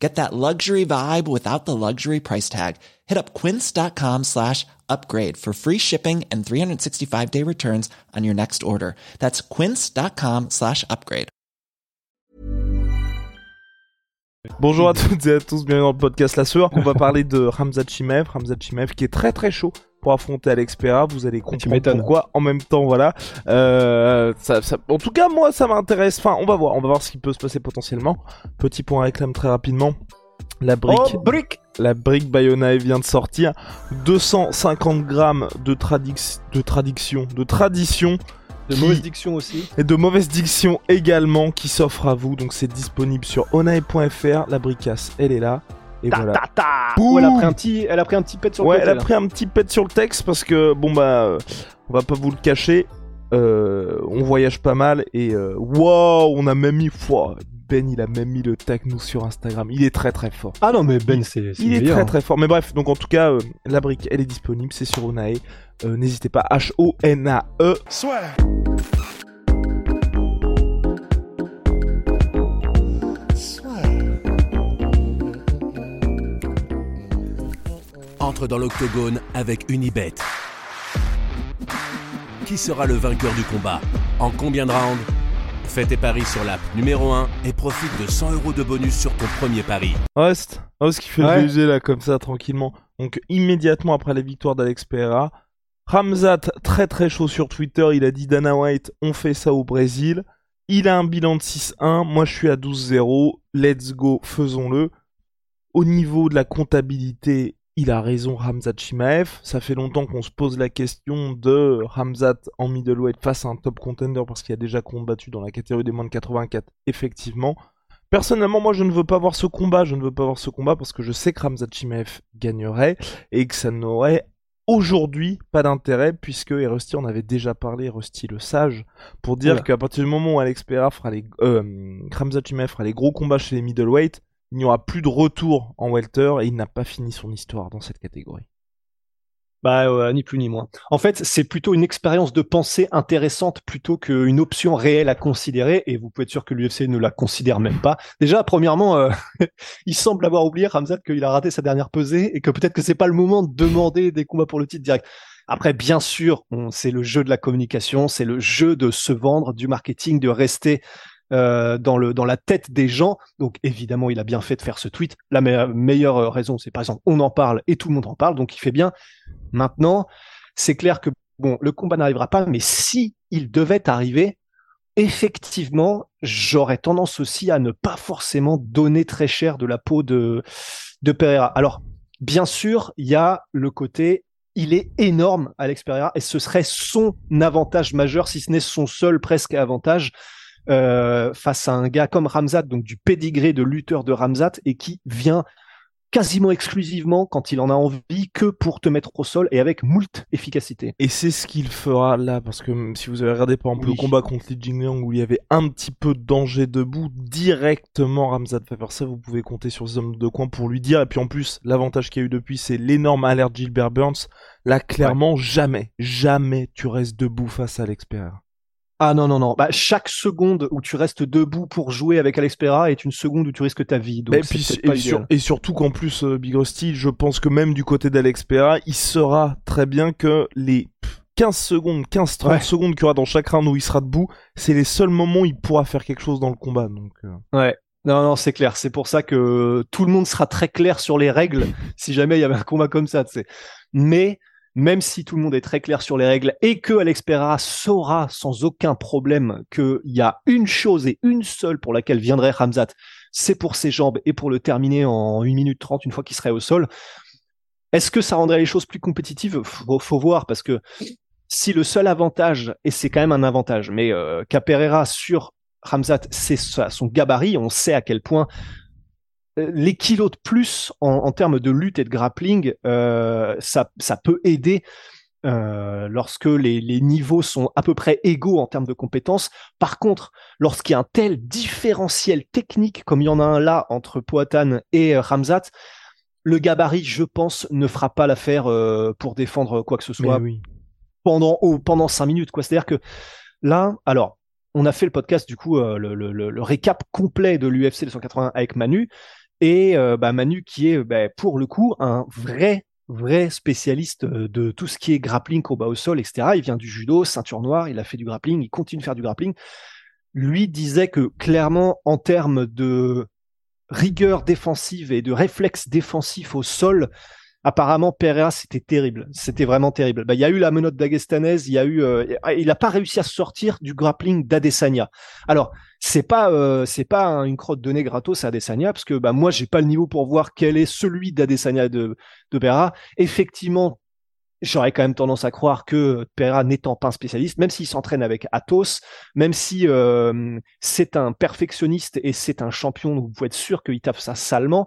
Get that luxury vibe without the luxury price tag. Hit up quince.com slash upgrade for free shipping and 365 day returns on your next order. That's quince.com slash upgrade. Bonjour à toutes et à tous, bienvenue dans le podcast La Sueur. On va parler de Ramzat Chimev, Ramzat Chimev qui est très très chaud pour affronter Alex Pereira. Vous allez comprendre pourquoi. En même temps, voilà. Euh, ça, ça, en tout cas, moi, ça m'intéresse. Enfin, on va voir, on va voir ce qui peut se passer potentiellement. Petit point réclame très rapidement. La brique, Oh, brique la brique Bayonnae vient de sortir. 250 grammes de, tradix, de traduction, de tradition. De qui- mauvaise diction aussi. Et de mauvaise diction également qui s'offre à vous. Donc c'est disponible sur onae.fr. La bricasse, elle est là. Et Ta, voilà. ta, ta. Ouh. Oh, elle a pris un petit, elle a pris un petit pet sur Ouais, le elle côté. a pris un petit pet sur le texte parce que bon bah on va pas vous le cacher, euh, on voyage pas mal et euh, wow, on a même mis foi. Ben il a même mis le tag nous sur Instagram. Il est très très fort. Ah non mais Ben c'est. Il est très hein. très fort. Mais bref, donc en tout cas, euh, la brique, elle est disponible, c'est sur Onae. Euh, N'hésitez pas, H O entre dans l'octogone avec Unibet. Qui sera le vainqueur du combat En combien de rounds Fais tes paris sur l'app numéro 1 et profite de 100 euros de bonus sur ton premier pari. Host, Host qui fait Ouais. le BG là comme ça tranquillement. Donc immédiatement après la victoire d'Alex Pereira, Ramzat très très chaud sur Twitter, il a dit Dana White, on fait ça au Brésil. Il a un bilan de 6-1, moi je suis à 12-0, let's go, faisons-le. Au niveau de la comptabilité, il a raison Ramzat Chimaev. Ça fait longtemps qu'on se pose la question de Ramzat en middleweight face à un top contender parce qu'il a déjà combattu dans la catégorie des moins de 84, effectivement. Personnellement, moi, je ne veux pas voir ce combat. Je ne veux pas voir ce combat parce que je sais que Ramzat Chimaev gagnerait et que ça n'aurait aujourd'hui pas d'intérêt puisque et Rusty en avait déjà parlé, Rusty le sage, pour dire qu'à partir du moment où Alex Pereira fera les, euh, fera les gros combats chez les middleweight, il n'y aura plus de retour en welter et il n'a pas fini son histoire dans cette catégorie. Bah ouais, ni plus ni moins. En fait, c'est plutôt une expérience de pensée intéressante plutôt qu'une option réelle à considérer. Et vous pouvez être sûr que l'UFC ne la considère même pas. Déjà, premièrement, euh, il semble avoir oublié Ramzat qu'il a raté sa dernière pesée et que peut-être que c'est pas le moment de demander des combats pour le titre direct. Après, bien sûr, c'est le jeu de la communication, c'est le jeu de se vendre, du marketing, de rester euh, dans le dans la tête des gens. Donc évidemment, il a bien fait de faire ce tweet. La me- meilleure raison, c'est par exemple, on en parle et tout le monde en parle, donc il fait bien. Maintenant, c'est clair que bon, le combat n'arrivera pas, mais si il devait arriver, effectivement, j'aurais tendance aussi à ne pas forcément donner très cher de la peau de de Pereira. Alors, bien sûr, il y a le côté il est énorme, Alex Pereira, et ce serait son avantage majeur, si ce n'est son seul presque avantage, euh, face à un gars comme Ramzat, donc du pédigré de lutteur de Ramzat, et qui vient quasiment exclusivement, quand il en a envie, que pour te mettre au sol et avec moult efficacité. Et c'est ce qu'il fera là, parce que si vous avez regardé par exemple Oui. le combat contre Li Jingliang où il y avait un petit peu de danger debout, directement Ramzat va faire ça, vous pouvez compter sur ces hommes de coin pour lui dire. Et puis en plus, l'avantage qu'il y a eu depuis, c'est l'énorme alerte Gilbert Burns. Là, clairement, jamais, jamais tu restes debout face à l'expert. Ah non, non, non. Bah, chaque seconde où tu restes debout pour jouer avec Alex Pereira est une seconde où tu risques ta vie. Donc Et, puis, et, pas sur- idéal. et surtout qu'en plus, euh, Big Rusty, je pense que même du côté d'Alex Pereira, il saura très bien que les pff, 15 secondes, 15-30 Ouais. secondes qu'il y aura dans chaque round où il sera debout, c'est les seuls moments où il pourra faire quelque chose dans le combat. Donc, euh, Ouais. Non, non, c'est clair. C'est pour ça que tout le monde sera très clair sur les règles si jamais il y avait un combat comme ça, tu sais. Mais même si tout le monde est très clair sur les règles et que Alex Pereira saura sans aucun problème qu'il y a une chose et une seule pour laquelle viendrait Ramzat, c'est pour ses jambes et pour le terminer en 1 minute 30 une fois qu'il serait au sol. Est-ce que ça rendrait les choses plus compétitives? Faut, faut voir parce que si le seul avantage, et c'est quand même un avantage, mais euh, qu'a Pereira sur Ramzat, c'est son gabarit, on sait à quel point les kilos de plus en, en termes de lutte et de grappling, euh, ça, ça peut aider euh, lorsque les, les, niveaux sont à peu près égaux en termes de compétences. Par contre, lorsqu'il y a un tel différentiel technique comme il y en a un là entre Poatan et euh, Ramzat, le gabarit, je pense, ne fera pas l'affaire euh, pour défendre quoi que ce soit oui. pendant oh, pendant cinq minutes. Quoi. C'est-à-dire que là, alors, on a fait le podcast du coup, euh, le, le, le, récap complet de l'UFC 280 avec Manu et euh, bah, Manu qui est bah, pour le coup un vrai vrai spécialiste euh, de tout ce qui est grappling, combat au sol, etc. Il vient du judo, ceinture noire, il a fait du grappling, il continue de faire du grappling. Lui disait que clairement, en termes de rigueur défensive et de réflexe défensif au sol, apparemment Pereira c'était terrible, c'était vraiment terrible. Bah, il y a eu la menotte d'Agestanaise, il y a eu, euh, n'a pas réussi à sortir du grappling d'Adesanya. Alors c'est pas euh, c'est pas une crotte de nez gratos à Adesanya parce que bah moi j'ai pas le niveau pour voir quel est celui d'Adesanya de de Pereira. Effectivement, j'aurais quand même tendance à croire que Pereira n'étant pas un spécialiste, même s'il s'entraîne avec Athos, même si euh, c'est un perfectionniste et c'est un champion, vous pouvez être sûr qu'il tape ça salement.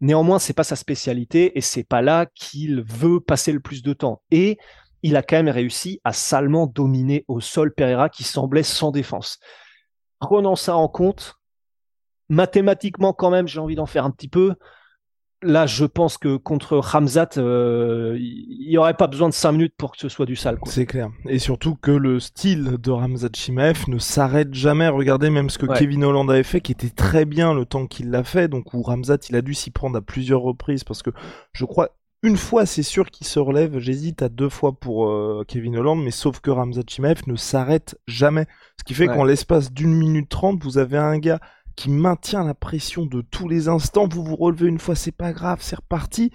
Néanmoins, c'est pas sa spécialité et c'est pas là qu'il veut passer le plus de temps. Et il a quand même réussi à salement dominer au sol Pereira qui semblait sans défense. Prenant ça en compte, mathématiquement quand même, j'ai envie d'en faire un petit peu. Là, je pense que contre Ramzat, euh, il n'y aurait pas besoin de 5 minutes pour que ce soit du sale. C'est clair. Et surtout que le style de Ramzat Chimaev ne s'arrête jamais. Regardez même ce que ouais. Kevin Holland avait fait, qui était très bien le temps qu'il l'a fait. Donc où Ramzat, il a dû s'y prendre à plusieurs reprises parce que je crois une fois, c'est sûr qu'il se relève. J'hésite à deux fois pour euh, Kevin Holland, mais sauf que Ramzat Chimaev ne s'arrête jamais. Ce qui fait ouais. qu'en l'espace d'une minute trente, vous avez un gars qui maintient la pression de tous les instants. Vous vous relevez une fois, c'est pas grave, c'est reparti.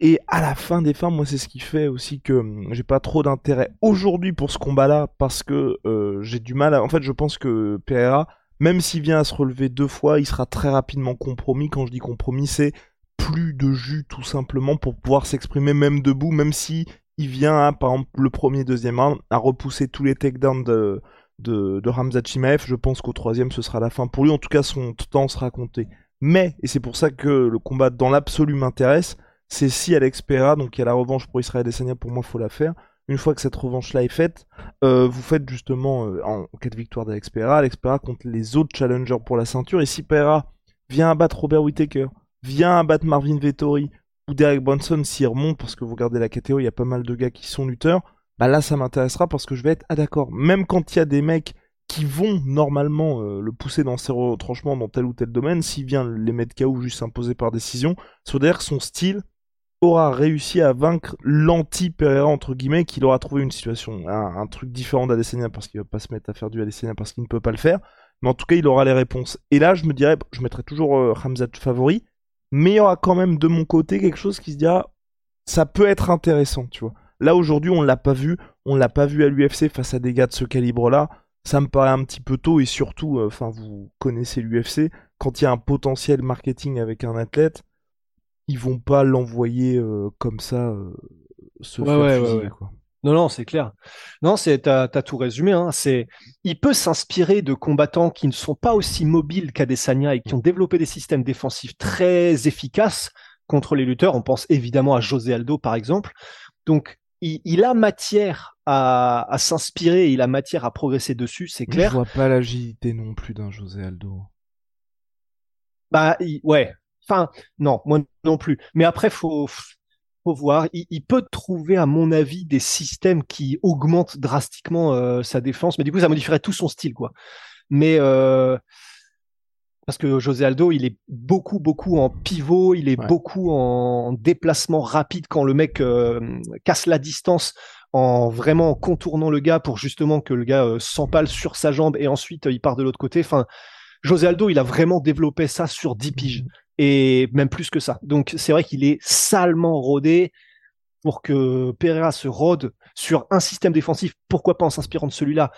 Et à la fin des fins, moi, c'est ce qui fait aussi que hum, j'ai pas trop d'intérêt aujourd'hui pour ce combat-là, parce que euh, j'ai du mal à... En fait, je pense que Pereira, même s'il vient à se relever deux fois, il sera très rapidement compromis. Quand je dis compromis, c'est plus de jus, tout simplement, pour pouvoir s'exprimer même debout, même si il vient, par exemple, le premier, deuxième round, à repousser tous les takedowns de de, de Ramzat Chimaev, je pense qu'au troisième ce sera la fin pour lui, en tout cas son temps sera compté. Mais, et c'est pour ça que le combat dans l'absolu m'intéresse, c'est si Alex Pereira, donc il y a la revanche pour Israël Adesanya, pour moi faut la faire, une fois que cette revanche-là est faite, euh, vous faites justement, euh, en cas de victoire d'Alex Pereira, Alex Pereira contre les autres challengers pour la ceinture, et si Pereira vient abattre Robert Whittaker, vient abattre Marvin Vettori, ou Derek Bronson s'il remonte, parce que vous regardez la catégorie, il y a pas mal de gars qui sont lutteurs, bah là ça m'intéressera parce que je vais être ah d'accord même quand il y a des mecs qui vont normalement euh, le pousser dans ses retranchements dans tel ou tel domaine s'il vient les mettre KO juste s'imposer par décision ça veut dire que son style aura réussi à vaincre l'anti Pereira entre guillemets qu'il aura trouvé une situation un, truc différent d'Adesanya parce qu'il va pas se mettre à faire du Adesanya parce qu'il ne peut pas le faire. Mais en tout cas il aura les réponses. Et là je me dirais je mettrai toujours euh, favori mais il y aura quand même de mon côté quelque chose qui se dira ça peut être intéressant tu vois Là aujourd'hui, on l'a pas vu, on l'a pas vu à l'UFC face à des gars de ce calibre-là. Ça me paraît un petit peu tôt et surtout, enfin, euh, vous connaissez l'UFC, quand il y a un potentiel marketing avec un athlète, ils vont pas l'envoyer euh, comme ça euh, se ouais, faire ouais, fusiller, ouais, ouais. quoi. Non, non, c'est clair. Non, c'est t'as as tout résumé. Hein. C'est il peut s'inspirer de combattants qui ne sont pas aussi mobiles qu'Adesanya et qui ont développé des systèmes défensifs très efficaces contre les lutteurs. On pense évidemment à José Aldo par exemple. Donc il, il a matière à, à s'inspirer, il a matière à progresser dessus, c'est clair. Je vois pas l'agilité non plus d'un José Aldo. Bah il- ouais. Enfin non, moi non plus. Mais après faut faut voir. Il, il peut trouver à mon avis des systèmes qui augmentent drastiquement euh, sa défense, mais du coup ça modifierait tout son style quoi. Mais euh, parce que José Aldo, il est beaucoup, beaucoup en pivot, il est Ouais. beaucoup en déplacement rapide quand le mec euh, casse la distance en vraiment contournant le gars pour justement que le gars euh, s'empale sur sa jambe et ensuite euh, il part de l'autre côté. Enfin, José Aldo, il a vraiment développé ça sur 10 piges. et même plus que ça. Donc c'est vrai qu'il est salement rodé pour que Pereira se rôde sur un système défensif. Pourquoi pas en s'inspirant de celui-là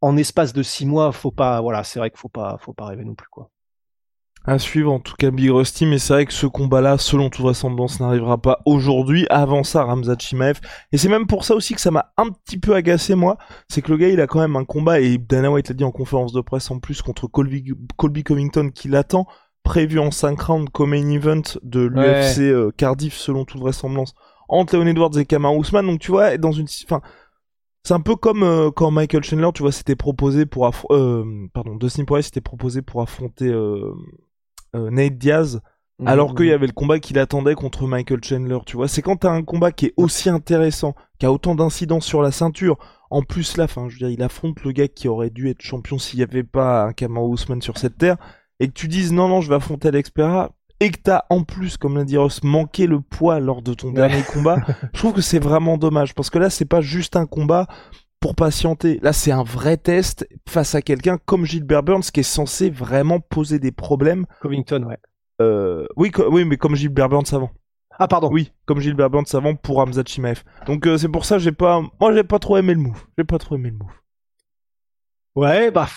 en espace de six mois Faut pas, voilà, c'est vrai qu'il faut pas, faut pas rêver non plus quoi. À suivre en tout cas Big Rusty, mais c'est vrai que ce combat-là, selon toute vraisemblance, n'arrivera pas aujourd'hui. Avant ça, Ramzat Chimaev. Et c'est même pour ça aussi que ça m'a un petit peu agacé moi. C'est que le gars, il a quand même un combat, et Dana White l'a dit en conférence de presse en plus, contre Colby, Colby Covington qui l'attend, prévu en 5 rounds comme main event de l'UFC euh, Cardiff selon toute vraisemblance, entre Leon Edwards et Kamar Ousmane. Donc tu vois, dans une... Enfin, c'est un peu comme euh, quand Michael Chandler, tu vois, s'était proposé pour... Euh, pardon, Dustin Poirier s'était proposé pour affronter... Euh, Nate Diaz, mhm. alors qu'il y avait le combat qu'il attendait contre Michael Chandler, tu vois. C'est quand t'as un combat qui est aussi intéressant, qui a autant d'incidents sur la ceinture, en plus là, fin, je veux dire, il affronte le gars qui aurait dû être champion s'il n'y avait pas un Kamau Ousmane sur cette terre, et que tu dises non, non, je vais affronter Alex Pereira, et que t'as en plus, comme l'a dit Ross, manqué le poids lors de ton dernier combat, je trouve que c'est vraiment dommage, parce que là, c'est pas juste un combat pour patienter. Là, c'est un vrai test face à quelqu'un comme Gilbert Burns qui est censé vraiment poser des problèmes. Covington, ouais. Euh, oui, oui, mais comme Gilbert Burns avant. Ah pardon. Oui, comme Gilbert Burns avant pour Hamza Chimaev. Donc euh, c'est pour ça j'ai pas, moi j'ai pas trop aimé le move. J'ai pas trop aimé le move. Ouais, bah.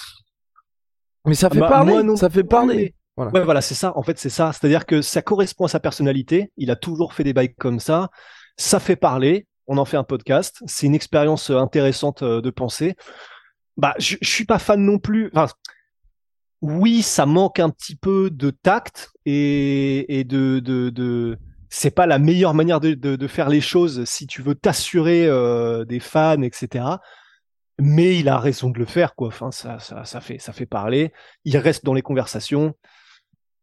Mais ça fait bah, parler. Ça fait parler. Voilà. Ouais, voilà, c'est ça. En fait, c'est ça. C'est-à-dire que ça correspond à sa personnalité. Il a toujours fait des bails comme ça. Ça fait parler on en fait un podcast. C'est une expérience euh, intéressante euh, de penser. Bah, je, je suis pas fan non plus. Enfin, oui, ça manque un petit peu de tact et, de, de, de... c'est pas la meilleure manière de, de, faire les choses si tu veux t'assurer euh, des fans, etc. Mais il a raison de le faire, quoi. Enfin, ça, ça, ça fait, ça fait parler. Il reste dans les conversations.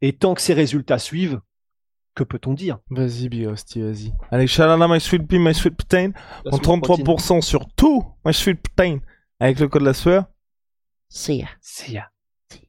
Et tant que ces résultats suivent, que peut-on dire? Vas-y, Biosti, vas-y. Allez, Shalala, my sweet pea, my sweet protein. En 33% sur tout, my sweet protein. Avec le code de la sueur. See ya. See ya. See